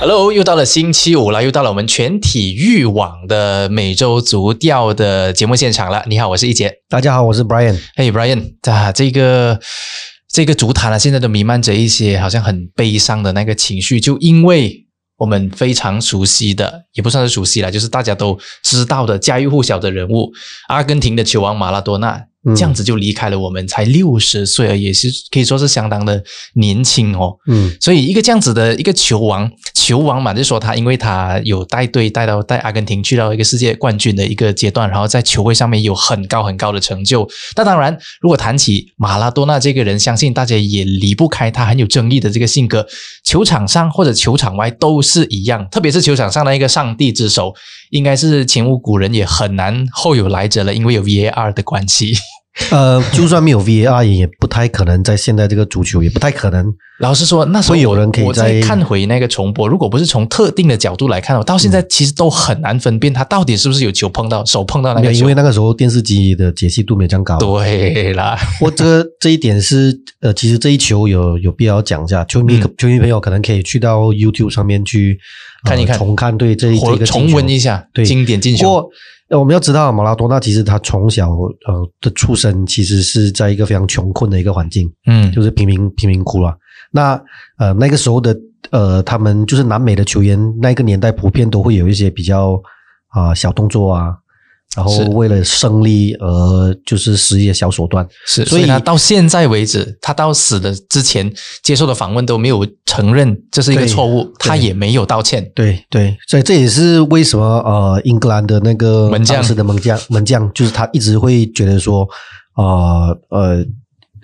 Hello，又到了星期五了，又到了我们全体育网的每周足调的节目现场了。你好，我是一杰。大家好，我是 Brian。嘿，Brian，啊，这个这个足坛啊，现在都弥漫着一些好像很悲伤的那个情绪，就因为我们非常熟悉的，也不算是熟悉了，就是大家都知道的家喻户晓的人物——阿根廷的球王马拉多纳。这样子就离开了我们，才六十岁而已，是可以说是相当的年轻哦。嗯，所以一个这样子的一个球王，球王嘛，就说他因为他有带队带到带阿根廷去到一个世界冠军的一个阶段，然后在球会上面有很高很高的成就。那当然，如果谈起马拉多纳这个人，相信大家也离不开他很有争议的这个性格，球场上或者球场外都是一样，特别是球场上的一个上帝之手，应该是前无古人也很难后有来者了，因为有 VAR 的关系。呃，就算没有 VAR，也不太可能在现在这个足球，也不太可能。老实说，那时候会有人可以我再看回那个重播，如果不是从特定的角度来看，我到现在其实都很难分辨他到底是不是有球碰到手碰到那个球，因为那个时候电视机的解析度没这样高。对啦，我这个这一点是呃，其实这一球有有必要讲一下，球迷球迷朋友可能可以去到 YouTube 上面去看一看重看对这这个重温一下对经典进球。呃，我们要知道马拉多纳其实他从小呃的出生其实是在一个非常穷困的一个环境，嗯，就是贫民贫民窟了。那呃那个时候的呃他们就是南美的球员，那个年代普遍都会有一些比较啊小动作啊。然后为了胜利而就是使一些小手段，是，所以他到现在为止，他到死的之前接受的访问都没有承认这是一个错误，他也没有道歉。对对，所以这也是为什么呃，英格兰的那个门将的门将门将，就是他一直会觉得说，呃呃。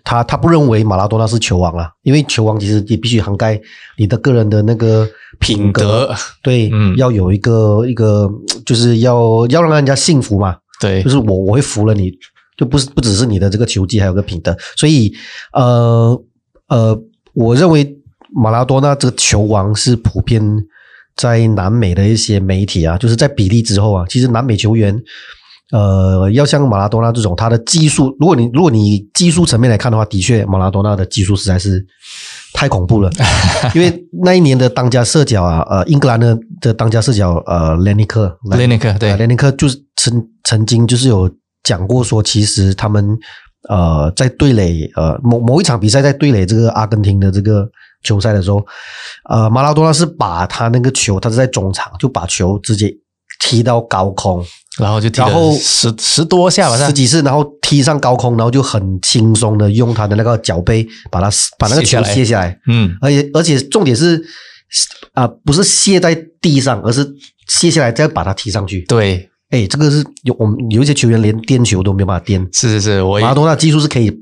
他他不认为马拉多纳是球王啊，因为球王其实也必须涵盖你的个人的那个品格，对，嗯，要有一个一个，就是要要让人家信服嘛，对，就是我我会服了你，就不是不只是你的这个球技，还有个品德，所以呃呃，我认为马拉多纳这个球王是普遍在南美的一些媒体啊，就是在比利之后啊，其实南美球员。呃，要像马拉多纳这种，他的技术，如果你如果你技术层面来看的话，的确马拉多纳的技术实在是太恐怖了。因为那一年的当家射脚啊，呃，英格兰的的当家射脚，呃，雷尼克，雷尼克，对，雷尼克就是曾曾经就是有讲过说，其实他们呃在对垒呃某某一场比赛在对垒这个阿根廷的这个球赛的时候，呃，马拉多纳是把他那个球，他是在中场就把球直接踢到高空。然后就踢然后十十多下吧，十几次，然后踢上高空，然后就很轻松的用他的那个脚背把它把那个球卸下来。嗯，而且而且重点是啊，不是卸在地上，而是卸下来再把它踢上去。对，哎，这个是有我们有一些球员连颠球都没有办法颠。是是是，我马拉多纳技术是可以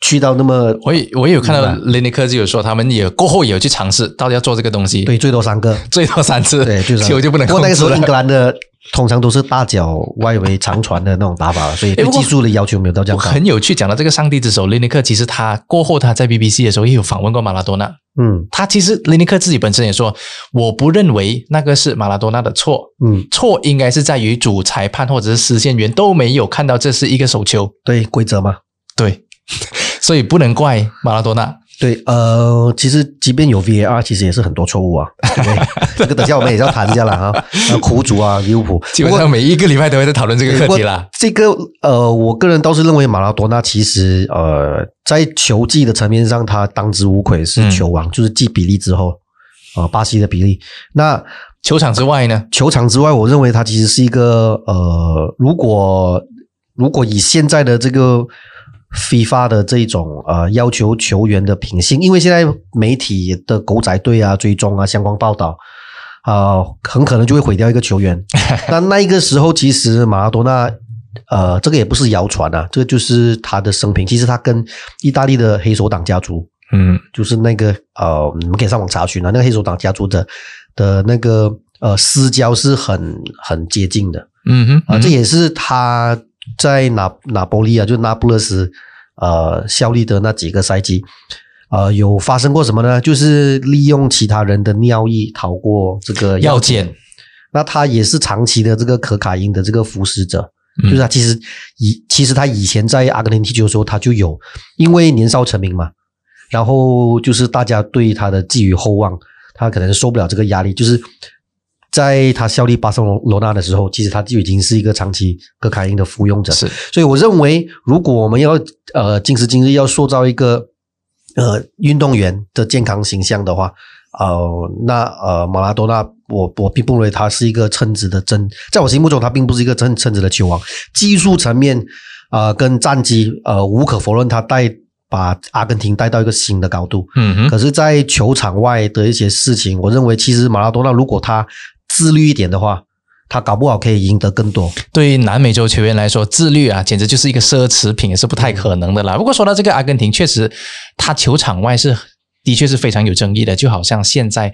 去到那么，我也我也有看到雷尼克就有说，他们也过后也有去尝试，到底要做这个东西。对，最多三个，最多三次，对，球就不能。不过那个时候英格兰的。通常都是大脚外围长传的那种打法，所以对技术的要求没有到这样高。很有趣，讲到这个上帝之手，雷尼克其实他过后他在 BBC 的时候也有访问过马拉多纳。嗯，他其实雷尼克自己本身也说，我不认为那个是马拉多纳的错。嗯，错应该是在于主裁判或者是视线员都没有看到这是一个手球。对，规则嘛。对，所以不能怪马拉多纳。对，呃，其实即便有 VAR，其实也是很多错误啊。这个等下我们也要谈一下了哈。苦主啊，利物浦，基本上每一个礼拜都会在讨论这个课题啦。这个呃，我个人倒是认为马拉多纳其实呃，在球技的层面上，他当之无愧是球王，就是继比利之后啊，巴西的比利。那球场之外呢？球场之外，我认为他其实是一个呃，如果如果以现在的这个。FIFA 的这种呃要求球员的品性，因为现在媒体的狗仔队啊、追踪啊、相关报道啊，很可能就会毁掉一个球员。那那一个时候，其实马拉多纳呃，这个也不是谣传啊，这个就是他的生平。其实他跟意大利的黑手党家族，嗯，就是那个呃，你们可以上网查询啊，那个黑手党家族的的那个呃私交是很很接近的。嗯哼，啊，这也是他。在拿拿波利啊，就那不勒斯，呃，效力的那几个赛季，呃，有发生过什么呢？就是利用其他人的尿液逃过这个药检。那他也是长期的这个可卡因的这个服食者，就是他其实以其实他以前在阿根廷踢球的时候，他就有因为年少成名嘛，然后就是大家对他的寄予厚望，他可能受不了这个压力，就是在他效力巴塞罗那的时候，其实他就已经是一个长期可卡因的服用者。是，所以我认为，如果我们要呃今时今日要塑造一个呃运动员的健康形象的话，呃，那呃马拉多纳，我我并不认为他是一个称职的真，在我心目中，他并不是一个称称职的球王。技术层面啊、呃跟战绩呃无可否认，他带把阿根廷带到一个新的高度。嗯哼，可是，在球场外的一些事情，我认为其实马拉多纳如果他自律一点的话，他搞不好可以赢得更多。对于南美洲球员来说，自律啊，简直就是一个奢侈品，也是不太可能的啦。不过说到这个阿根廷，确实他球场外是的确是非常有争议的，就好像现在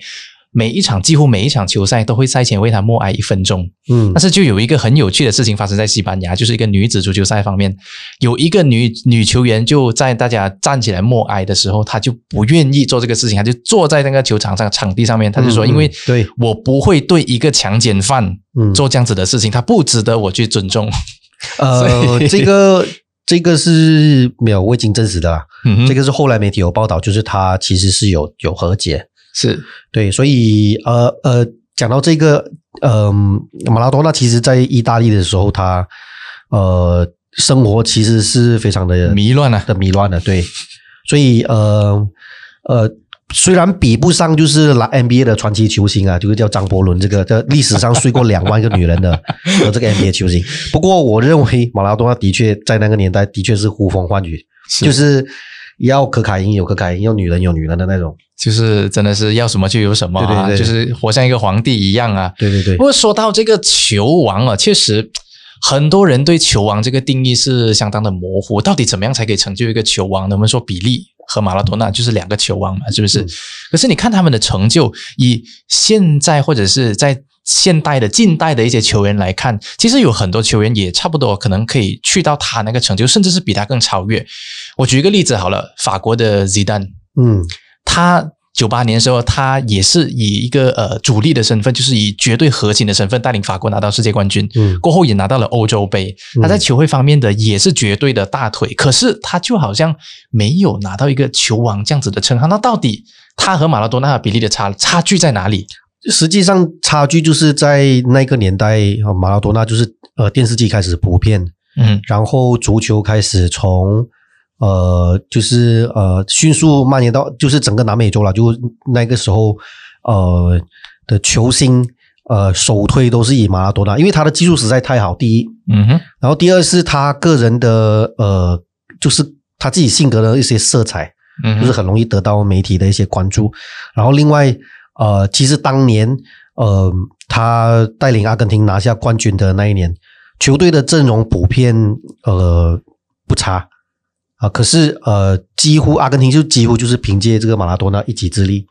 每一场几乎每一场球赛都会赛前为他默哀一分钟。嗯但是就有一个很有趣的事情发生在西班牙，就是一个女子足球赛方面，有一个女女球员就在大家站起来默哀的时候，她就不愿意做这个事情，她就坐在那个球场上场地上面，她就说：“嗯嗯因为对我不会对一个强奸犯嗯做这样子的事情，他不值得我去尊重。呃 这个这个是没有未经证实的啦。嗯”这个是后来媒体有报道，就是他其实是有有和解，是。对，所以呃呃，讲到这个，嗯、马拉多纳其实在意大利的时候，他呃生活其实是非常的迷乱啊，的迷乱的，对，所以呃呃。虽然比不上就是拿 NBA 的传奇球星啊，就是叫张伯伦这个在历史上睡过两万个女人的 的这个 NBA 球星，不过我认为马拉多纳的确在那个年代的确是呼风唤雨，就是要可卡因有可卡因，要女人有女人的那种。就是真的是要什么就有什么啊，对对对就是活像一个皇帝一样啊。对对对不，过说到这个球王啊，确实很多人对球王这个定义是相当的模糊，到底怎么样才可以成就一个球王呢？我们说比利和马拉多纳就是两个球王嘛，是不是？嗯可是你看他们的成就，以现在或者是在现代的近代的一些球员来看，其实有很多球员也差不多可能可以去到他那个成就，甚至是比他更超越。我举一个例子好了，法国的 Zidane。嗯他九八年的时候，他也是以一个呃主力的身份，就是以绝对核心的身份带领法国拿到世界冠军。嗯过后也拿到了欧洲杯，他在球会方面的也是绝对的大腿，可是他就好像没有拿到一个球王这样子的称号。那到底他和马拉多纳比例的差差距在哪里？实际上差距就是在那个年代，呃马拉多纳就是呃电视机开始普遍，嗯。然后足球开始从呃就是呃迅速蔓延到就是整个南美洲了，就那个时候呃的球星呃首推都是以马拉多纳，因为他的技术实在太好，第一，嗯哼，然后第二是他个人的呃就是他自己性格的一些色彩，嗯，就是很容易得到媒体的一些关注。然后另外，呃，其实当年呃他带领阿根廷拿下冠军的那一年，球队的阵容普遍呃不差啊、可是呃几乎阿根廷就几乎就是凭借这个马拉多纳一己之力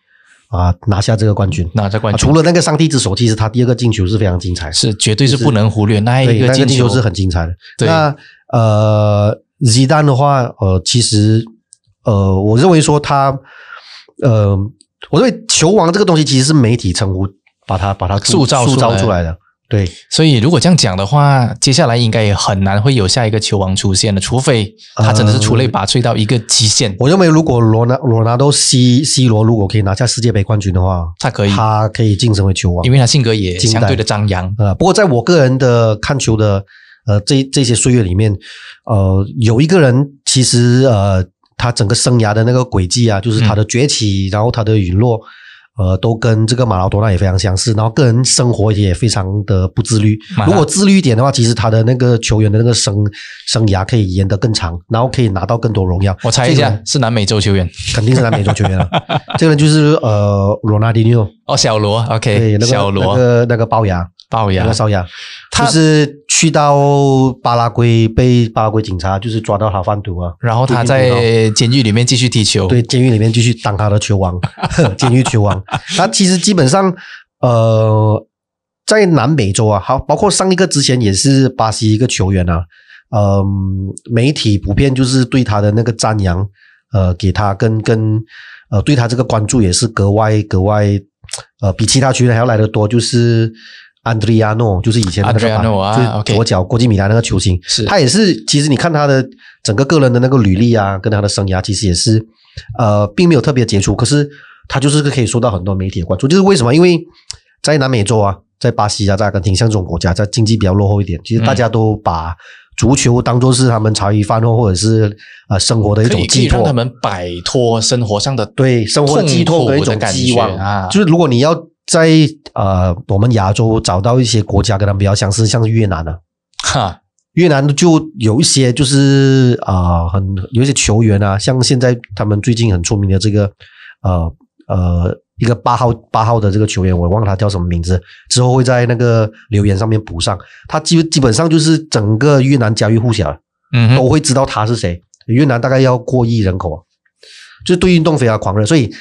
啊、拿下这个冠军。啊拿下冠军，除了那个上帝之手，其实他第二个进球是非常精彩。是绝对是不能忽略那，一个进球是很精彩的。对那呃，鸡蛋的话，呃，其实呃，我认为说他，呃，我认为球王这个东西其实是媒体称呼，把它把它塑造塑造出来的。对，所以，如果这样讲的话，接下来应该也很难会有下一个球王出现了，除非他真的是出类拔萃到一个极限，我认为如果罗纳罗纳多 C C 罗如果可以拿下世界杯冠军的话，他可以，他可以晋升为球王因。为他性格也相对的张扬。呃，不过在我个人的看球的呃这这些岁月里面，呃，有一个人其实呃他整个生涯的那个轨迹啊，就是他的崛起，然后他的陨落。呃，都跟这个马拉多纳也非常相似，然后个人生活也非常的不自律。如果自律一点的话，其实他的那个球员的那个生生涯可以延得更长，然后可以拿到更多荣耀。我猜一下是南美洲球员。肯定是南美洲球员了。这个人就是呃罗纳迪尼奥，哦，小罗，，OK，那个小罗。那个那个龅牙，龅牙那个，龅牙，他就是去到巴拉圭被巴拉圭警察就是抓到他贩毒啊，然后他在监狱里面继续踢球，对监狱里面继续当他的球王，监狱球王。他其实基本上呃，在南美洲啊，好，包括上一个之前也是巴西一个球员啊，嗯、媒体普遍就是对他的那个赞扬，呃，给他跟跟呃对他这个关注也是格外格外呃比其他球员还要来的多，就是。安德里亚诺就是以前那个左脚国际米兰那个球星，是他也是，其实你看他的整个个人的那个履历啊，跟他的生涯，其实也是呃，并没有特别杰出，可是他就是个可以受到很多媒体的关注。就是为什么？因为在南美洲啊，在巴西啊，在阿根廷像这种国家，在经济比较落后一点，其实大家都把足球当做是他们茶余饭后或者是呃生活的一种寄托，让他们摆脱生活上的对生活寄托的一种寄望啊。就是如果你要在呃我们亚洲找到一些国家跟他们比较相似，像是越南呢，哈。越南就有一些就是啊，很有一些球员啊，像现在他们最近很出名的这个呃呃一个八号八号的这个球员，我忘了他叫什么名字，之后会在那个留言上面补上。他基基本上就是整个越南家喻户晓，嗯，都会知道他是谁。越南大概要过亿人口，就是对运动非常狂热，所以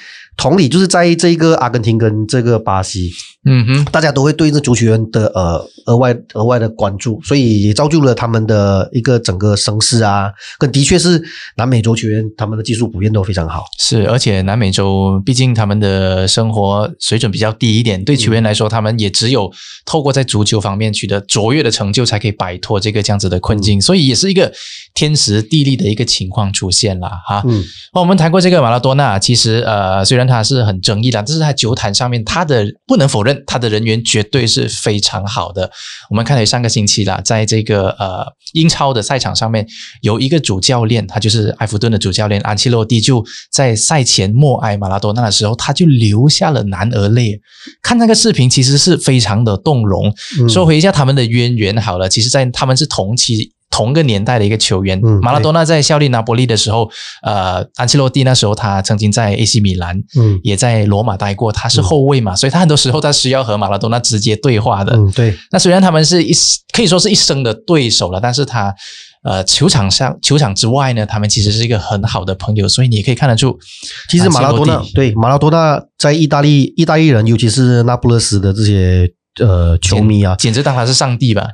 同理就是在这一个阿根廷跟这个巴西。嗯哼，大家都会对这足球员的呃额外额外的关注，所以也造就了他们的一个整个声势啊。跟的确是南美洲球员，他们的技术普遍都非常好。是，而且南美洲毕竟他们的生活水准比较低一点，对球员来说，他们也只有透过在足球方面取得卓越的成就，才可以摆脱这个这样子的困境。所以也是一个天时地利的一个情况出现了哈。嗯，那我们谈过这个马拉多纳，其实呃虽然他是很争议的，但是在球坛上面，他的不能否认。他的人缘绝对是非常好的。我们看到上个星期啦，在这个呃英超的赛场上面，有一个主教练，他就是埃弗顿的主教练安切洛蒂，就在赛前默哀马拉多纳的时候，他就流下了男儿泪。看那个视频，其实是非常的动容。说回一下他们的渊源好了，其实，在他们是同期。同个年代的一个球员，嗯马拉多纳在效力拿波利的时候，呃，安切洛蒂那时候他曾经在 AC 米兰，嗯，也在罗马待过，他是后卫嘛，所以他很多时候他需要和马拉多纳直接对话的。嗯，对。那虽然他们是一可以说是一生的对手了，但是他呃，球场上球场之外呢，他们其实是一个很好的朋友，所以你可以看得出，其实马拉多纳对马拉多纳在意大利，意大利人尤其是那不勒斯的这些呃球迷啊，简直当他是上帝吧。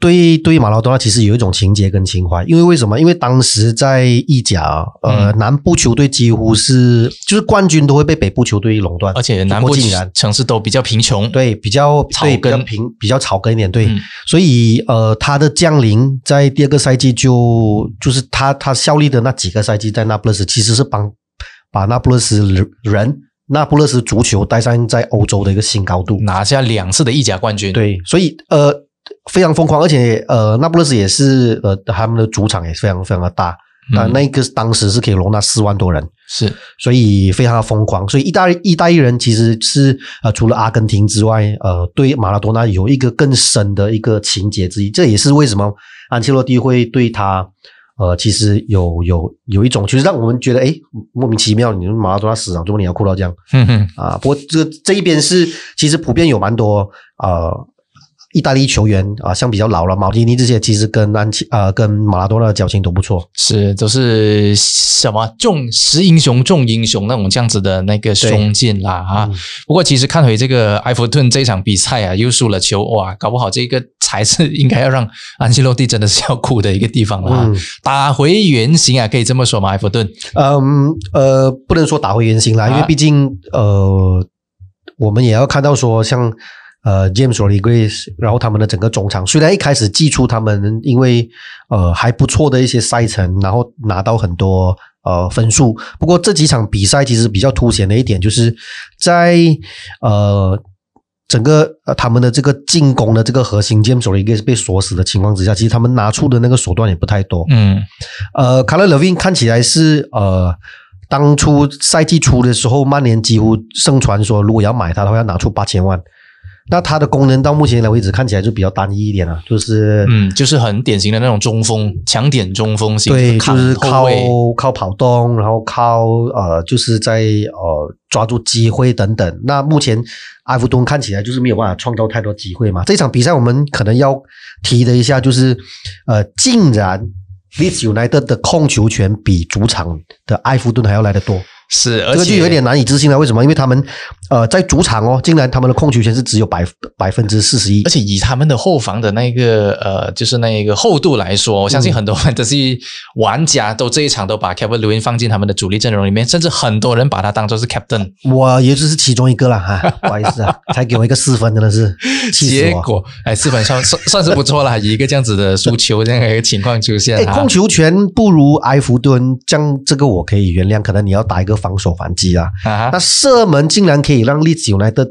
对，对于马拉多纳其实有一种情节跟情怀，因为为什么？因为当时在意甲，呃，南部球队几乎是就是冠军都会被北部球队垄断，而且南部竟然城市都比较贫穷，对，比较草根。平，比较草根一点，对，所以呃，他的降临在第二个赛季就就是他他效力的那几个赛季在那不勒斯，其实是帮把那不勒斯人那不勒斯足球带上在欧洲的一个新高度，拿下两次的意甲冠军，对，所以呃。非常疯狂，而且呃，那不勒斯也是呃，他们的主场也非常非常的大，那那个当时是可以容纳四万多人，是，所以非常的疯狂。所以意大利意大利人其实是呃，除了阿根廷之外，呃，对马拉多纳有一个更深的一个情节之一。这也是为什么安切洛蒂会对他呃，其实有有有一种，就是让我们觉得哎，莫名其妙，你马拉多纳死了，怎么你要哭到这样？啊，不过这这一边是其实普遍有蛮多呃。意大利球员啊，像比较老了，马蒂尼这些，其实跟安琪呃，跟马拉多纳的交情都不错。是，都是什么重识英雄重英雄那种这样子的那个胸襟啦啊。不过，其实看回这个埃弗顿这场比赛啊，又输了球，哇，搞不好这个才是应该要让安切洛蒂真的是要哭的一个地方了啊。打回原形啊，可以这么说吗？埃弗顿？嗯呃，不能说打回原形啦，因为毕竟呃，我们也要看到说像。呃，James Rodriguez，然后他们的整个中场虽然一开始寄出他们因为呃还不错的一些赛程，然后拿到很多呃分数，不过这几场比赛其实比较凸显的一点就是在呃整个呃他们的这个进攻的这个核心 James Rodriguez 被锁死的情况之下，其实他们拿出的那个手段也不太多。嗯，呃，卡勒勒维看起来是呃当初赛季初的时候，曼联几乎盛传说如果要买他的话，要拿出八千万。那它的功能到目前为止看起来就比较单一一点了，就是嗯，就是很典型的那种中锋，强点中锋型，对，就是靠靠跑动，然后靠呃，就是在呃抓住机会等等。那目前埃弗顿看起来就是没有办法创造太多机会嘛。这场比赛我们可能要提的一下就是，呃，竟然 Leeds United 的控球权比主场的埃弗顿还要来得多。是，这个就有点难以置信了。为什么？因为他们，呃，在主场哦，竟然他们的控球权是只有百百分之四十一，而且以他们的后防的那个呃，就是那个厚度来说，我相信很多这些玩家都这一场都把 Kevin Lewin 放进他们的主力阵容里面，甚至很多人把他当做是 Captain。我也就是其中一个了哈，不好意思啊，才给我一个四分，真的是 结果哎，四分算 算算是不错了，以一个这样子的输球这样一个情况出现，控球权不如埃弗顿，这样这个我可以原谅，可能你要打一个。防守反击啊。啊那射门竟然可以让利兹尤莱特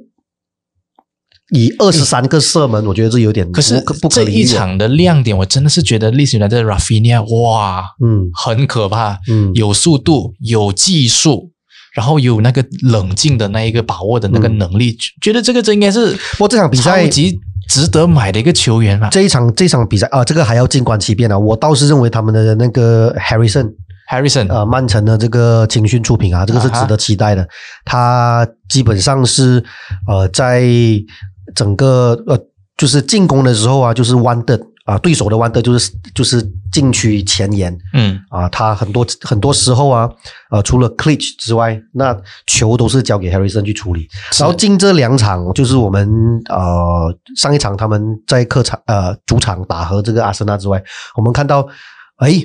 以二十三个射门，我觉得这有点可是这一。场的亮点，我真的是觉得利兹来的 Rafinha 哇，嗯很可怕，嗯，有速度，有技术，然后有那个冷静的那一个把握的那个能力，觉得这个这应该是不过这场比赛超级值得买的一个球员嘛。这一场这场比赛啊，这个还要静观其变啊。我倒是认为他们的那个 Harrison Harrison，呃，曼城的这个青训出品啊，这个是值得期待的。他基本上是呃，在整个呃，就是进攻的时候啊，就是 one 的啊，对手的 one 的就是就是禁区前沿嗯，啊，他很多很多时候啊，呃，除了 Clutch 之外，那球都是交给 Harrison 去处理。然后进这两场，就是我们呃上一场他们在客场呃主场打和这个阿森纳之外，我们看到，哎，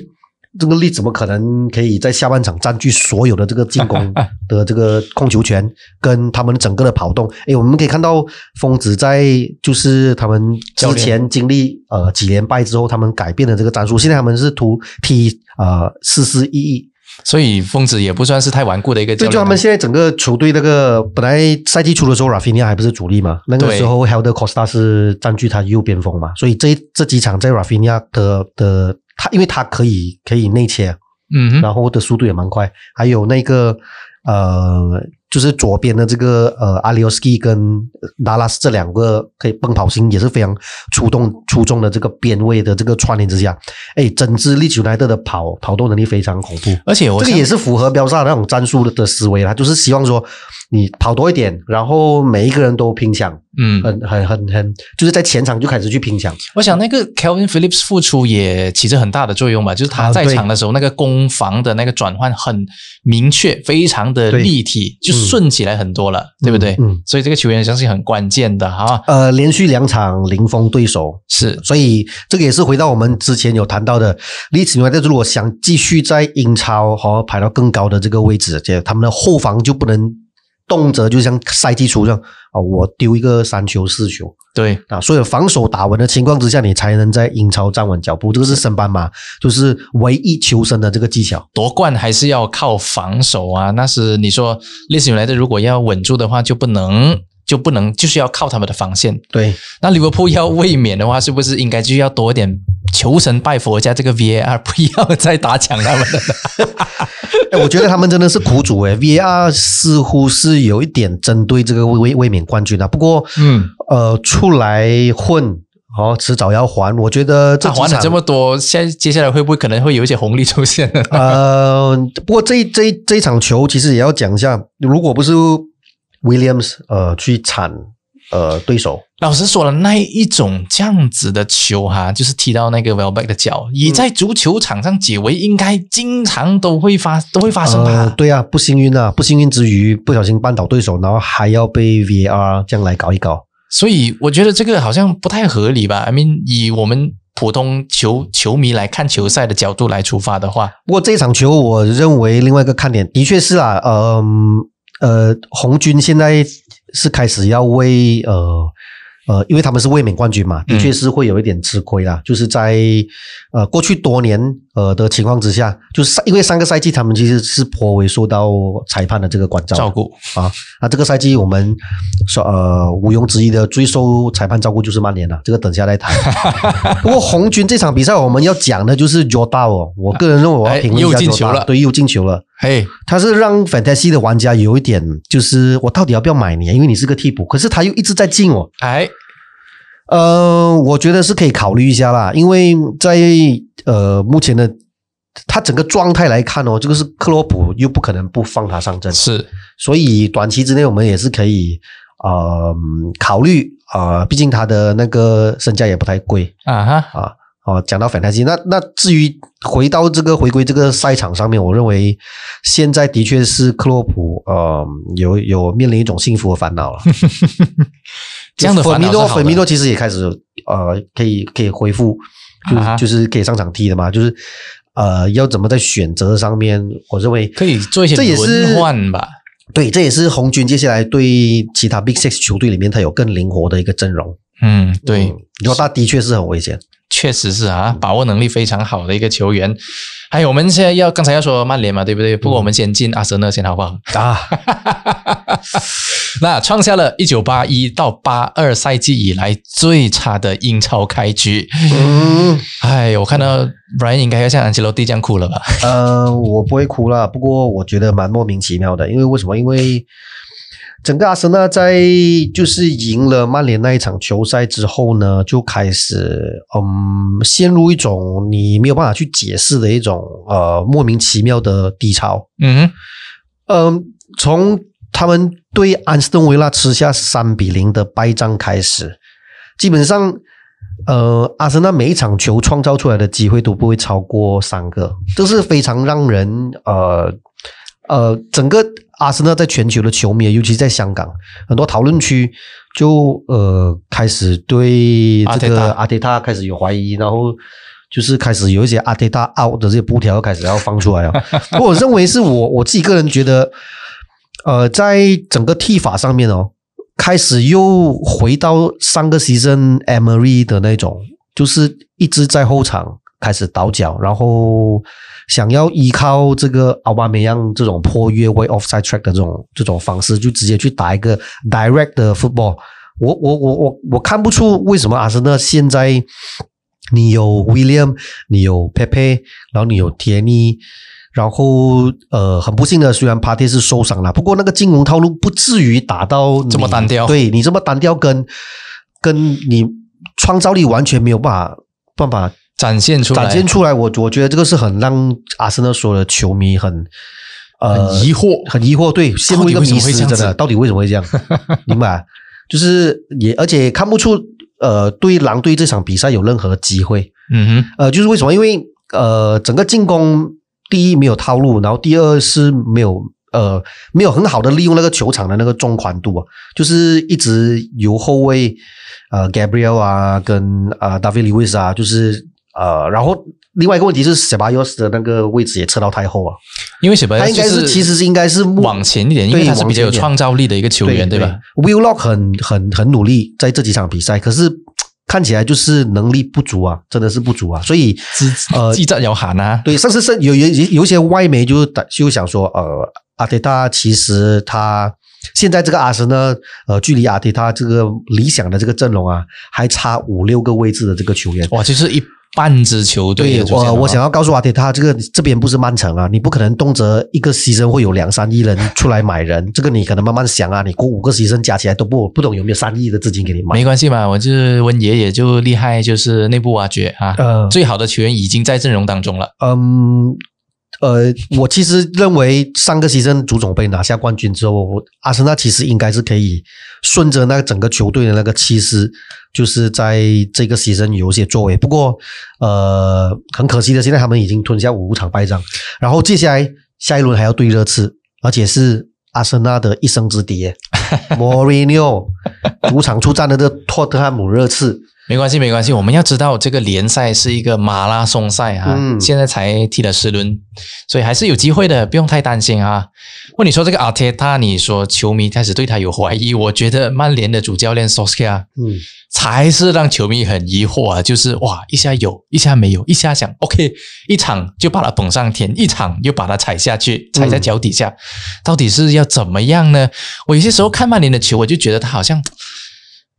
这个利怎么可能可以在下半场占据所有的这个进攻 的这个控球权，跟他们整个的跑动？哎，我们可以看到疯子在就是他们之前经历呃几连败之后，他们改变了这个战术，现在他们是图踢呃四四一一。所以疯子也不算是太顽固的一个教对，就他们现在整个球队那个本来赛季初的时候，Rafinha 还不是主力嘛，那个时候 Helder Costa 是占据他右边锋嘛，所以这这几场在 Rafinha 的的他，因为它可以可以内切，嗯，然后的速度也蛮快，还有那个呃，就是左边的这个呃阿里奥斯基跟达拉斯这两个可以奔跑型也是非常出动出众的这个边位的这个串联之下，哎，整支利奇莱特的跑跑动能力非常恐怖。而且我这个也是符合标萨那种战术的的思维啦，就是希望说你跑多一点，然后每一个人都拼抢，嗯，很很很很，就是在前场就开始去拼抢。我想那个 Kelvin Phillips 付出也起着很大的作用吧，就是他在场的时候，那个攻防的那个转换很明确，非常的立体，就顺起来很多了，对不对？嗯，所以这个球员相信很关键的哈。呃，连续两场零封对手，是，所以这个也是回到我们之前有谈到的，利兹联队如果想继续在英超和、排到更高的这个位置，这他们的后防就不能动辄就像赛季初这样啊、我丢一个三球四球，对，啊，所以防守打稳的情况之下，你才能在英超站稳脚步。这个是升班马，就是唯一求生的这个技巧。夺冠还是要靠防守啊。那是你说利斯联队如果要稳住的话，就不能就不能就是要靠他们的防线。对，那利物浦要卫冕的话，是不是应该就要多一点求神拜佛加这个 VAR，不要再打抢他们了？哎，我觉得他们真的是苦主哎，VAR 似乎是有一点针对这个卫卫卫冕冠军啊。不过，嗯，呃，出来混，哦，迟早要还。我觉得这还了这么多，现在接下来会不会可能会有一些红利出现呢？呃，不过这这这一场球其实也要讲一下，如果不是 Williams 呃去铲呃对手，老实说了，那一种这样子的球哈，就是踢到那个 Welbeck 的脚，以在足球场上解围，应该经常都会发都会发生吧？呃，对啊，不幸运啊，不幸运之余不小心绊倒对手，然后还要被 VAR 这样来搞一搞。所以我觉得这个好像不太合理吧？I mean，以我们普通球球迷来看球赛的角度来出发的话，不过这场球，我认为另外一个看点的确是啊，呃呃，红军现在是开始要为呃呃，因为他们是卫冕冠军嘛，的确是会有一点吃亏啦。就是在呃过去多年呃的情况之下，就是因为上个赛季他们其实是颇为受到裁判的这个关照照顾啊。那这个赛季我们说呃毋庸置疑的最受裁判照顾就是曼联了，这个等下再谈。不过红军这场比赛我们要讲的就是 Jota 哦，我个人认为我要哎评论一下又进 Jota，球了对，又进球了。嘿，他是让 Fantasy 的玩家有一点，就是我到底要不要买你？因为你是个替补，可是他又一直在进哦。哎，呃，我觉得是可以考虑一下啦，因为在呃目前的他整个状态来看哦，这个是克洛普又不可能不放他上阵，是所以短期之内我们也是可以呃考虑啊、呃毕竟他的那个身价也不太贵啊哈，啊。哦，讲到反太极，那那至于回到这个回归这个赛场上面，我认为现在的确是克洛普呃有有面临一种幸福的烦恼了。这样的烦恼粉米诺，粉米诺其实也开始呃，可以可以恢复，就是、啊就是可以上场踢的嘛，就是呃，要怎么在选择上面，我认为可以做一些这也是轮换吧？对，这也是红军接下来对其他 Big Six 球队里面他有更灵活的一个阵容。嗯，对。嗯，然后他的确是很危险。确实是啊，把握能力非常好的一个球员。还有我们现在要刚才要说曼联嘛，对不对？不过我们先进阿森纳先好不好？啊，那创下了一九八一到八二赛季以来最差的英超开局。嗯，哎，我看到 Brian 应该要像安吉洛蒂这样哭了吧？呃，我不会哭了，不过我觉得蛮莫名其妙的，因为为什么？因为整个阿森纳在就是赢了曼联那一场球赛之后呢，就开始嗯陷入一种你没有办法去解释的一种呃莫名其妙的低潮。嗯哼，嗯，从他们对安斯顿维拉吃下三比零的败仗开始，基本上，呃，阿森纳每一场球创造出来的机会都不会超过三个，这是非常让人呃呃，整个阿森纳在全球的球迷，尤其在香港，很多讨论区就呃开始对这个阿迪塔开始有怀疑，然后。就是开始有一些阿迪达 out 的这些布条开始要放出来啊，我认为是我我自己个人觉得，呃，在整个踢法上面哦，开始又回到上个 season Emery 的那种，就是一直在后场开始倒脚，然后想要依靠这个奥巴梅扬这种破越位 offside track 的这种这种方式，就直接去打一个 direct 的 football。我我我我我看不出为什么阿森纳现在。你有 William，你有 Pepe，然后你有 Tierney，然后呃，很不幸的，虽然 Party 是受伤了，不过那个进攻套路不至于打到这么单调。对你这么单调，跟跟你创造力完全没有办法办法展现出来展现出来。我我觉得这个是很让阿森纳所有的球迷很呃疑惑，很疑惑，对，陷入一个迷失，真的，到底为什么会这样？明白？就是也而且看不出。呃，对狼队这场比赛有任何机会？嗯哼，呃，就是为什么？因为呃，整个进攻第一没有套路，然后第二是没有呃没有很好的利用那个球场的那个中宽度啊，就是一直由后卫呃 Gabriel 啊跟啊 David Lewis 啊，就是呃，然后另外一个问题是 e a y o s 的那个位置也撤到太后啊，因为 e y o s 他应该是其实是应该是往前一点，因为他是比较有创造力的一个球员，对吧？Will Lock 很很很努力在这几场比赛，可是。看起来就是能力不足啊，真的是不足啊，所以呃，记者要喊啊，对，甚至是有有有一些外媒就就想说，呃，阿迪达其实他现在这个阿森呢，呃，距离阿迪达这个理想的这个阵容啊，还差五六个位置的这个球员，哇，就是一。半支球队，我我想要告诉阿铁，他这个这边不是曼城啊，你不可能动辄一个牺牲会有两三亿人出来买人，这个你可能慢慢想啊，你过五个牺牲加起来都不不懂有没有三亿的资金给你买，没关系嘛，我就是温爷爷就厉害，就是内部挖掘啊，最好的球员已经在阵容当中了，嗯。呃，我其实认为上个西生足总杯拿下冠军之后，阿森纳其实应该是可以顺着那个整个球队的那个气势，就是在这个西生有些作为。不过，呃，很可惜的，现在他们已经吞下五场败仗，然后接下来下一轮还要对热刺，而且是阿森纳的一生之敌莫里尼奥主场出战的这托特汉姆热刺。没关系，没关系。我们要知道，这个联赛是一个马拉松赛啊，现在才踢了十轮，所以还是有机会的，不用太担心啊。问你说这个阿铁塔，你说球迷开始对他有怀疑，我觉得曼联的主教练索斯亚，嗯，才是让球迷很疑惑啊。就是哇，一下有，一下没有，一下想 OK，一场就把他捧上天，一场又把他踩下去，踩在脚底下，到底是要怎么样呢？我有些时候看曼联的球，我就觉得他好像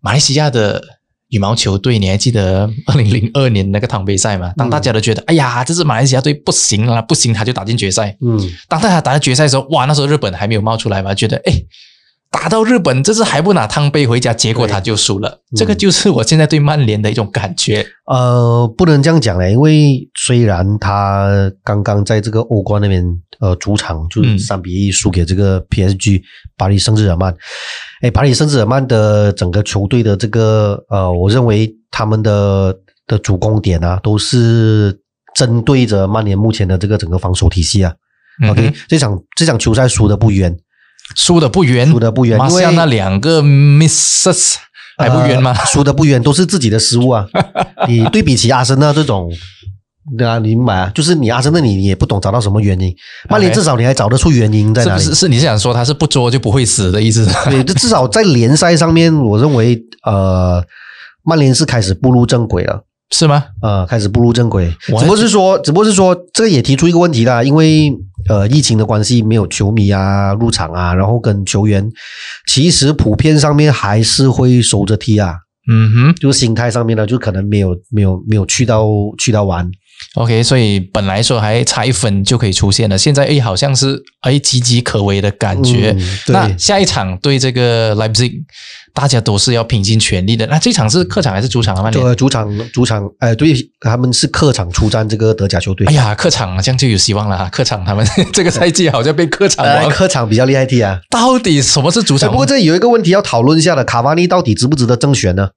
马来西亚的。羽毛球队，你还记得 二零零二年那个汤杯赛吗？当大家都觉得，哎呀，这是马来西亚队不行了，不行，他就打进决赛。嗯，当大家打到决赛的时候，哇，那时候日本还没有冒出来嘛，觉得，哎，打到日本，这次还不拿汤杯回家，结果他就输了。这个就是我现在对曼联的一种感觉。呃，不能这样讲嘞，因为虽然他刚刚在这个欧冠那边，呃，主场就是三比一输给这个 PSG 巴黎圣日耳曼。哎，巴黎圣日耳曼的整个球队的这个呃，我认为他们的的主攻点啊，都是针对着曼联目前的这个整个防守体系啊。OK，这场这场球赛输的不冤，输的不冤，输的不冤，因为那两个 misses 还不冤吗？输的不冤，都是自己的失误啊。你对比起阿森纳这种。对啊，你明白啊？就是你阿森纳，你也不懂找到什么原因。曼联至少你还找得出原因在哪里？是是，你是想说他是不作就不会死的意思？对，至少在联赛上面，我认为呃，曼联是开始步入正轨了。是吗？呃，开始步入正轨。只不过是说，只不过是说，这个也提出一个问题啦，因为呃，疫情的关系，没有球迷啊入场啊，然后跟球员其实普遍上面还是会守着踢啊，嗯哼就是心态上面呢，就可能没有没有没有去到去到玩。，OK，所以本来说还差一分就可以出现了，现在诶好像是诶岌岌可危的感觉。嗯对那下一场对这个 Leipzig，大家都是要拼尽全力的。那这场是客场还是主场啊？曼联？主场主场，哎、对，他们是客场出战这个德甲球队。哎呀，客场这样就有希望了哈！客场他们 这个赛季好像被客场呃，客场比较厉害踢啊。到底什么是主哎场？不过这有一个问题要讨论一下的，卡瓦尼到底值不值得正选呢？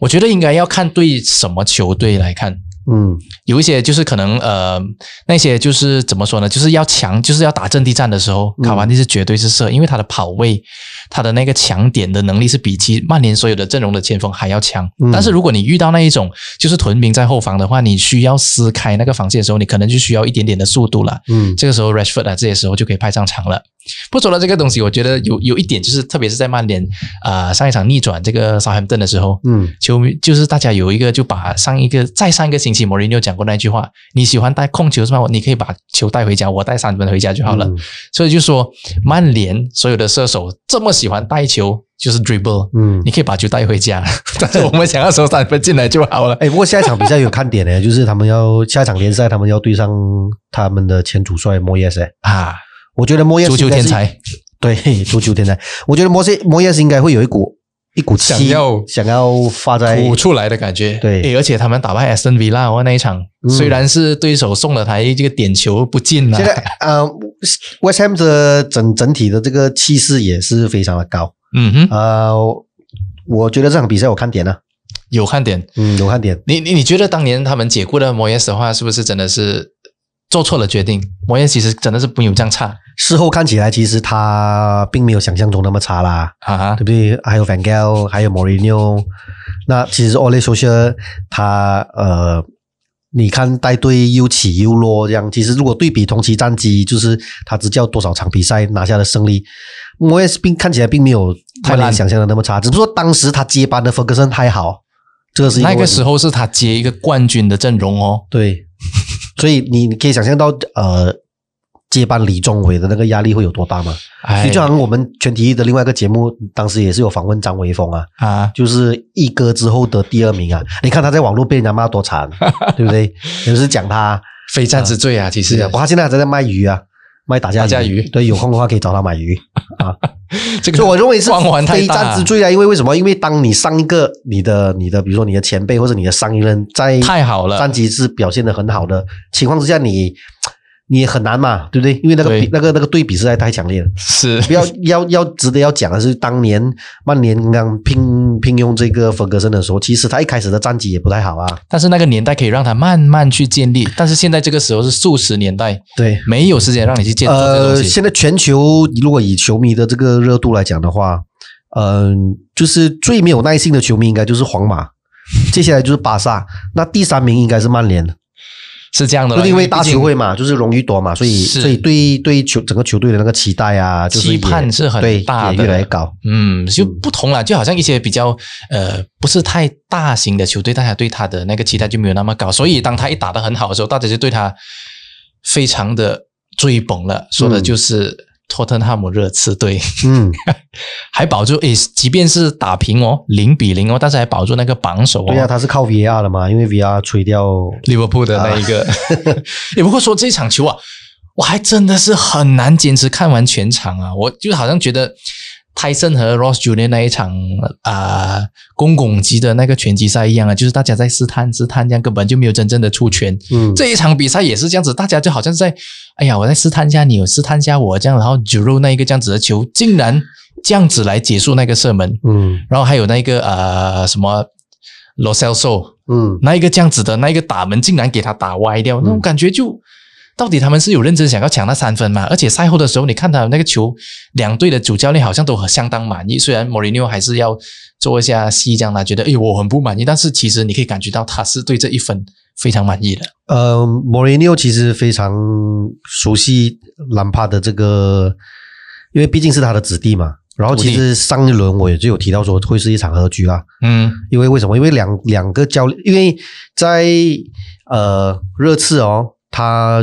我觉得应该要看对什么球队来看。嗯有一些就是可能呃那些就是怎么说呢，就是要强，就是要打阵地战的时候，嗯卡瓦尼是绝对是适合，因为他的跑位，他的那个强点的能力是比其曼联所有的阵容的前锋还要强。嗯但是如果你遇到那一种就是屯兵在后防的话，你需要撕开那个防线的时候，你可能就需要一点点的速度了。嗯这个时候 Rashford 啊，这些时候就可以派上场了。不说到这个东西，我觉得有有一点就是，特别是在曼联啊、呃上一场逆转这个 Southampton 的时候，嗯球迷就是大家有一个就把上一个再上一个星期莫里尼奥讲过那句话，你喜欢带控球是吗？你可以把球带回家，我带三分回家就好了。嗯所以就说曼联所有的射手这么喜欢带球，就是 dribble，、嗯你。可以把球带回家，但是我们想要收三分进来就好了。哎，不过下一场比赛有看点呢，就是他们要下一场联赛，他们要对上他们的前主帅莫耶斯。啊，我觉得莫耶斯足球天才，对 足球天才。我觉得莫耶莫耶斯应该会有一股一股气想要想要发在吐出来的感觉。对诶而且他们打败 Aston Villa 哦那一场，嗯虽然是对手送了他一这个点球不进啊，现在呃，West Ham 的整整体的这个气势也是非常的高。嗯哼，呃，我觉得这场比赛有看点啊、有看点。嗯，有看点。你你你觉得当年他们解雇了摩耶斯的话，是不是真的是做错了决定？摩耶其实真的是没有这样差事后看起来，其实他并没有想象中那么差啦，啊哈对不对？还有 Van Gaal，还有 Mourinho，那其实 Ole s o c i a 他呃，你看带队又起又落这样，其实如果对比同期战绩，就是他执教多少场比赛拿下的胜利，摩耶斯并看起来并没有太烂曼联想象的那么差，只不过当时他接班的 Ferguson 太好，这个是那个时候是他接一个冠军的阵容哦。对，所以你你可以想象到呃。接班李宗伟的那个压力会有多大吗？哎就好像我们全体育的另外一个节目，当时也是有访问张维峰啊，啊，就是一哥之后的第二名啊。你看他在网络被人家骂多惨，对不对？有 时讲他非战之罪啊，其实他现在还在卖鱼啊，卖打架打架鱼。对，有空的话可以找他买鱼。啊。这个我认为是非战之罪啊，因为为什么？因为当你上一个你的你的，比如说你的前辈或者你的上一任在太好了。战绩是表现的很好的情况之下，你你也很难嘛，对不对？因为那个比那个那个对比实在太强烈了。是。不要要要值得要讲的是，当年曼联刚聘聘用这个弗格森的时候，其实他一开始的战绩也不太好啊。但是那个年代可以让他慢慢去建立，但是现在这个时候是数十年代，对，没有时间让你去建呃，现在全球如果以球迷的这个热度来讲的话，嗯、就是最没有耐性的球迷应该就是皇马，接下来就是巴萨，那第三名应该是曼联，是这样的，就是因为大球会嘛，就是荣誉多嘛，所以所以对对球整个球队的那个期待啊，就是期盼是很大的越来越高。嗯，就不同了，就好像一些比较呃不是太大型的球队，大家对他的那个期待就没有那么高，所以当他一打得很好的时候，大家就对他非常的追捧了。说的就是托特纳姆热刺队，嗯，还保住诶，即便是打平哦，零比零哦，但是还保住那个榜首哦对啊，哦。他是靠 VAR 的嘛，因为 VAR 吹掉利物浦的那一个，也不过说这场球啊，我还真的是很难坚持看完全场啊！我就好像觉得泰森和 Ross Junior 那一场啊、公共级的那个拳击赛一样啊，就是大家在试探试探，这样根本就没有真正的出拳。嗯，这一场比赛也是这样子，大家就好像在，哎呀，我在试探一下你，我试探一下我这样，然后 j u 那一个这样子的球，竟然这样子来结束那个射门，嗯。然后还有那个呃什么 Lo Celso。嗯。那一个这样子的那一个打门，竟然给他打歪掉，那种感觉就到底他们是有认真想要抢那三分吗？而且赛后的时候，你看他那个球，两队的主教练好像都很相当满意，虽然莫里尼奥还是要做一下戏，这样他觉得哎我很不满意，但是其实你可以感觉到他是对这一分非常满意的。呃，莫里尼奥其实非常熟悉兰帕的这个，因为毕竟是他的子弟嘛，然后其实上一轮我也就有提到说会是一场和局啦，嗯因为为什么？因为两两个教练，因为在呃热刺哦，他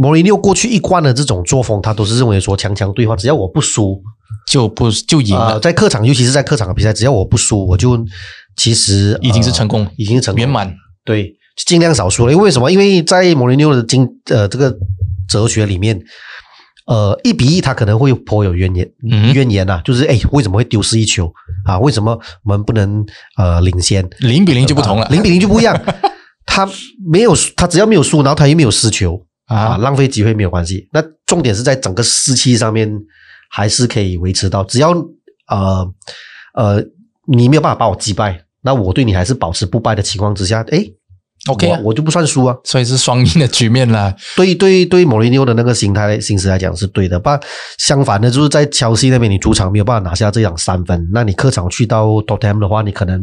莫里尼奥过去一贯的这种作风，他都是认为说强强对话，只要我不输，就不就赢啊、了，在客场，尤其是在客场的比赛，只要我不输，我就其实已经是成功，功，已经是成功圆满。对，尽量少输了。因为为什么？因为在莫里尼奥的经呃这个哲学里面，呃，一比一他可能会颇有怨言，嗯怨言呐、就是哎，为什么会丢失一球啊？为什么我们不能呃领先？零比零就不同了啊零比零就不一样。他没有，他只要没有输，然后他又没有失球啊，浪费机会没有关系。那重点是在整个士气上面还是可以维持到，只要呃呃你没有办法把我击败，那我对你还是保持不败的情况之下，诶 OK 啊我我就不算输啊。所以是双赢的局面啦。对对对，莫雷尼奥的那个心态心思来讲是对的，不相反的，就是在乔西那边，你主场没有办法拿下这场三分，那你客场去到 Tottenham 的话，你可能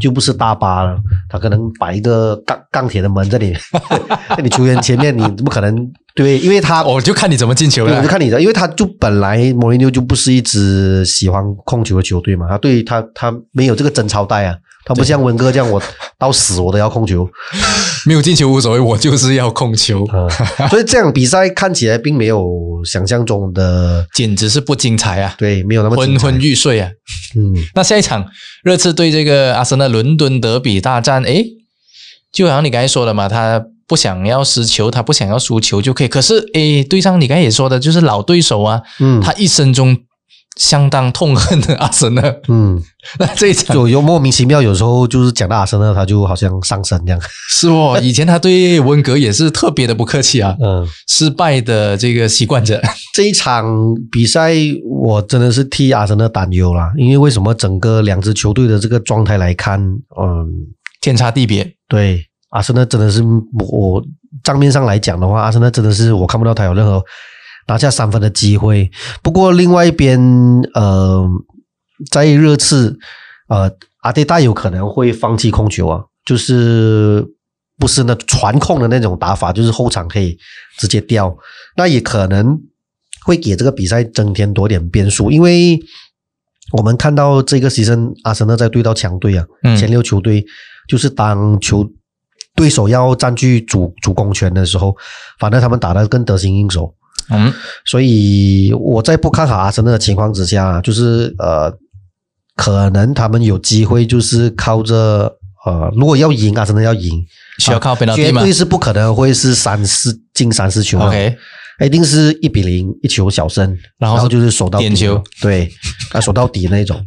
就不是大巴了，他可能摆一个钢钢铁的门在你 在你球员前面，你不可能对，因为他我就看你怎么进球了，我就。看你的，因为他就本来莫雷尼奥就不是一支喜欢控球的球队嘛，他对他他没有这个贞操带啊，他不像文哥这样，我到死我都要控球，没有进球无所谓，我就是要控球，嗯，所以这场比赛看起来并没有想象中的简直是不精彩啊！对，没有那么精彩昏昏欲睡啊！嗯，那下一场热刺对这个阿森纳伦敦德比大战，诶，就好像你刚才说的嘛，他不想要失球，他不想要输球就可以。可是，诶，对上你刚才也说的，就是老对手啊，嗯他一生中相当痛恨的阿森纳。嗯，那这一场就有莫名其妙，有时候就是讲到阿森纳，他就好像上身这样，是哦，以前他对温格也是特别的不客气啊，嗯，失败的这个习惯者。这一场比赛我真的是替阿森纳担忧啦，因为为什么整个两支球队的这个状态来看，嗯，天差地别。对，阿森纳真的是我账面上来讲的话，阿森纳真的是我看不到他有任何拿下三分的机会。不过另外一边，呃，在热刺，呃，阿迪达有可能会放弃控球啊，就是不是那传控的那种打法，就是后场可以直接掉，那也可能会给这个比赛增添多点变数，因为。我们看到这个牺牲，阿森纳在对到强队啊，嗯前六球队，就是当球对手要占据主主攻权的时候，反正他们打得更得心应手。嗯，所以我在不看好阿森纳的情况之下，就是呃，可能他们有机会，就是靠着呃，如果要赢，阿森纳要赢，需要靠吗？绝对是不可能会是三四进三四球。的？OK，一定是一比零一球小胜，然后就是守到底点球，对，啊，守到底那种。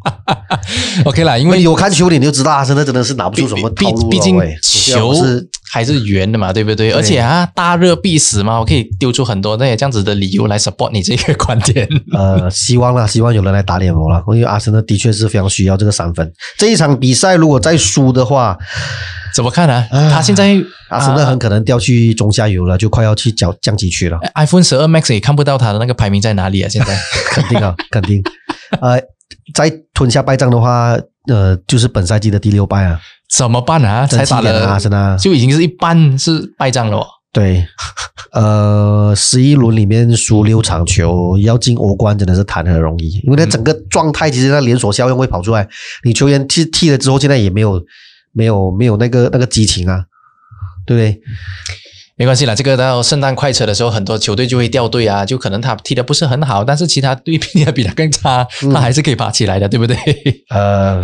OK 啦，因为有看球你就知道阿森纳真的是拿不出什么毕竟球是还是圆的嘛，对不对？而且啊，大热必死嘛，我可以丢出很多那些这样子的理由来 support 你这个观点。呃，希望啦，希望有人来打脸我了，因为阿森纳的确是非常需要这个三分。这一场比赛如果再输的话，怎么看呢？啊他现在阿森纳很可能掉去中下游了，就快要去降降级区了，啊 iPhone 十二 Max 也看不到他的那个排名在哪里啊？现在 肯定啊，肯定。呃，再吞下败仗的话，呃，就是本赛季的第六败啊，怎么办啊？才打了森纳。就已经是一半是败仗了哦。对，呃，十一轮里面输六场球，要进欧冠真的是谈何容易？因为那整个状态其实那连锁效应会跑出来，你球员踢踢了之后，现在也没有没有没有那个那个激情啊，对不对？没关系啦，这个到圣诞快车的时候，很多球队就会掉队啊，就可能他踢的不是很好，但是其他队踢的比他更差，嗯他还是可以爬起来的，对不对？呃，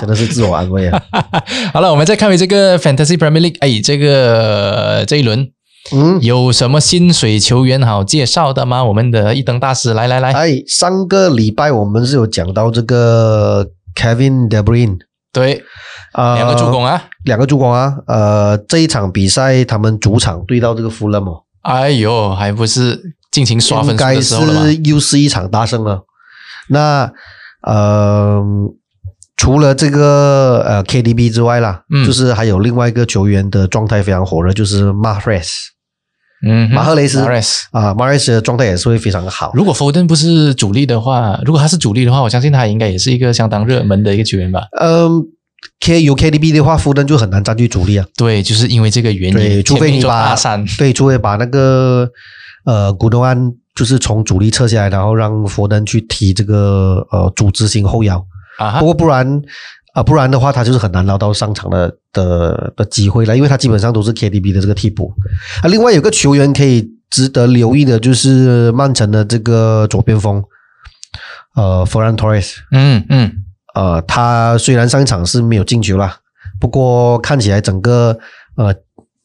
真的是自我安慰啊。好了，我们再看回这个 Fantasy Premier League，哎，这个这一轮嗯，有什么薪水球员好介绍的吗？我们的一灯大师，来来来，哎，上个礼拜我们是有讲到这个 Kevin De Bruyne，对，啊、两个助攻啊，两个助攻啊。呃，这一场比赛他们主场对到这个富勒姆，哎呦，还不是尽情刷分应该的时候了吗？是又是一场大胜了。那呃，除了这个呃 KDB 之外啦，嗯就是还有另外一个球员的状态非常火热，就是马赫雷斯嗯，马赫雷斯啊，马赫雷斯的状态也是会非常好。如果 Foden 不是主力的话，如果他是主力的话，我相信他应该也是一个相当热门的一个球员吧。嗯，K 有 KDB 的话，福登就很难占据主力啊。对，就是因为这个原因，对，除非你把三，对，除非把那个呃古东安就是从主力撤下来，然后让佛登去踢这个呃组织型后腰。啊不过不然啊、不然的话他就是很难捞到上场的的的机会了，因为他基本上都是 KDB 的这个替补。啊，另外有个球员可以值得留意的，就是曼城的这个左边锋，呃，Ferran Torres。嗯嗯，呃，他虽然上一场是没有进球啦，不过看起来整个呃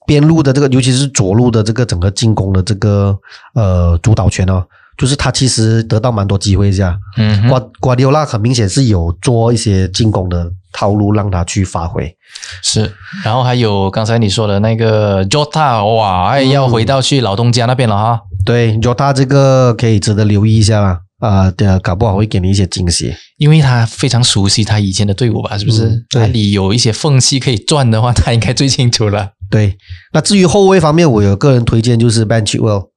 边路的这个，尤其是左路的这个整个进攻的这个呃主导权哦，就是他其实得到蛮多机会这样。嗯瓜瓜迪奥拉很明显是有做一些进攻的套路让他去发挥。是，然后还有刚才你说的那个 Jota，哇，哎，要回到去老东家那边了哈。对，就他这个可以值得留意一下啦。啊、对啊，搞不好会给你一些惊喜。因为他非常熟悉他以前的队伍吧，是不是？嗯对哪里有一些缝隙可以钻的话，他应该最清楚了对，那至于后卫方面，我有个人推荐就是 Ben Chilwell。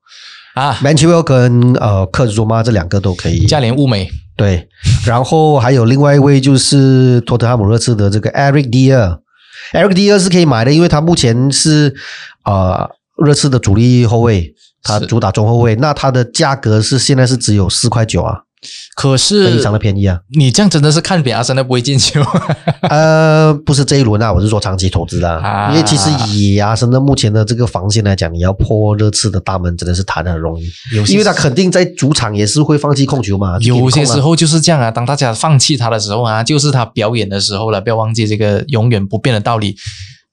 啊。Chilwell 跟呃克祖马这两个都可以。价廉物美，对，然后还有另外一位就是托特哈姆热刺的这个 Eric deer eric deer 是可以买的，因为他目前是呃热刺的主力后卫，他主打中后卫。那他的价格是现在是只有四块九啊，可是非常的便宜啊。你这样真的是看扁阿森纳不会进球。呃，不是这一轮啊，我是说长期投资的啊，啊因为其实以阿森纳目前的这个防线来讲，你要破热刺的大门真的是谈的很容易，有些因为他肯定在主场也是会放弃控球嘛。有些时候就是这样啊，当大家放弃他的时候啊，就是他表演的时候了。不要忘记这个永远不变的道理，筑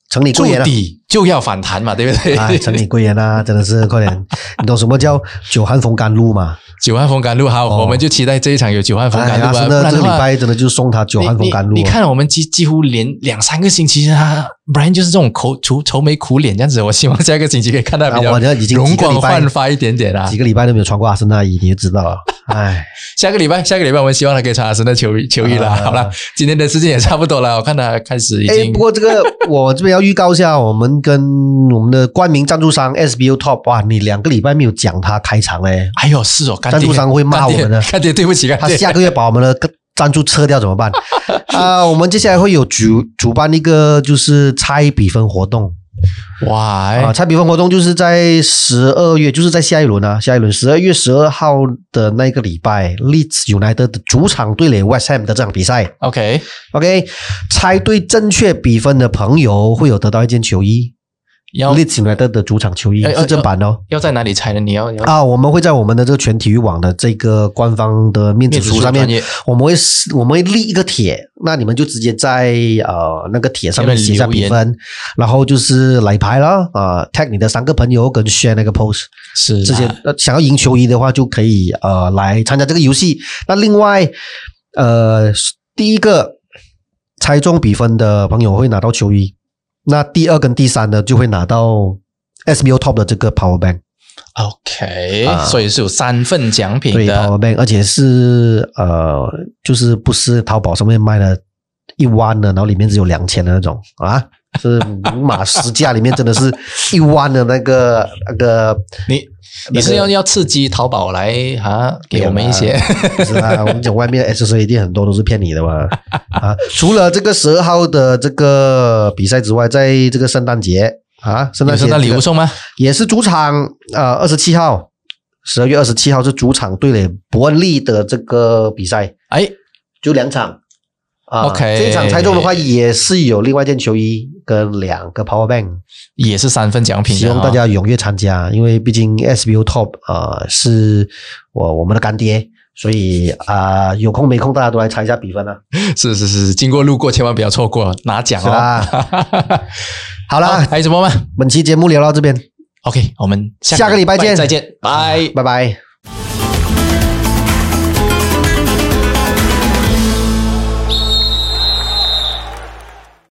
城里贵人啊。底就要反弹嘛，对不对？哎，城里贵人啊，真的是快点！你懂什么叫久旱逢甘露吗？久旱逢甘露，好，哦我们就期待这一场有久旱逢甘露啊！真的这个礼拜真的就送他久旱逢甘露、啊你你你看，我们几几乎连两三个星期，他 Brian 就是这种口愁愁眉苦脸这样子。我希望下个星期可以看到比较容光焕发一点点啊几。个礼拜都没有穿过阿森纳衣，你就知道了。哎，下个礼拜，下个礼拜我们希望他可以穿阿森纳球衣球衣了。啊好了，今天的时间也差不多了，我看他开始已哎，经不过这个我这边要预告一下，我们跟我们的冠名赞助商 SBU Top，哇，你两个礼拜没有讲他开场嘞，哎呦是哦，赞助商会骂我们的干爹爹对不起。他下个月把我们的赞助撤掉怎么办？啊，我们接下来会有主主办一个就是猜比分活动。哇，啊，哎猜比分活动就是在十二月，就是在下一轮啊，下一轮十二月十二号的那个礼拜，Leeds United 的主场对垒 West Ham 的这场比赛。，OK，OK，猜对正确比分的朋友会有得到一件球衣要，Leeds United 的主场球衣哎哎是正版的哦。要在哪里拆呢？你要要啊，我们会在我们的这个全体育网的这个官方的面子面子书上面专业，我们会我们会立一个帖，那你们就直接在呃那个帖上面写下比分，然后就是来牌了啊、呃、，tag 你的三个朋友跟 share 那个 post，是这些啊呃想要赢球衣的话就可以呃来参加这个游戏。那另外呃第一个猜中比分的朋友会拿到球衣，那第二跟第三呢就会拿到 SBO Top 的这个 Power Bank。OK，、啊所以是有三份奖品对的。Power Bank，而且是呃，就是不是淘宝上面卖的一万的，然后里面只有两千的那种啊，是五码十价里面真的是一万的那个那个。你你是要要刺激淘宝来啊，给我们一些不是啊，我们讲外面 S C 一定很多都是骗你的嘛啊！除了这个十二号的这个比赛之外，在这个圣诞节啊，圣诞节圣诞礼物送吗？也是主场，呃，二十七号，十二月二十七号是主场对垒伯恩利的这个比赛，哎，就两场。啊 OK 这一场猜中的话，也是有另外一件球衣跟两个 Power Bank，也是三份奖品希望大家踊跃参加，因为毕竟 SBU Top 呃是我我们的干爹，所以啊、有空没空大家都来猜一下比分啊。是是是，经过路过千万不要错过拿奖哦。是啦 好好啦，还有什么吗本期节目聊到这边，？OK，我们下个礼拜见再见，拜。拜拜。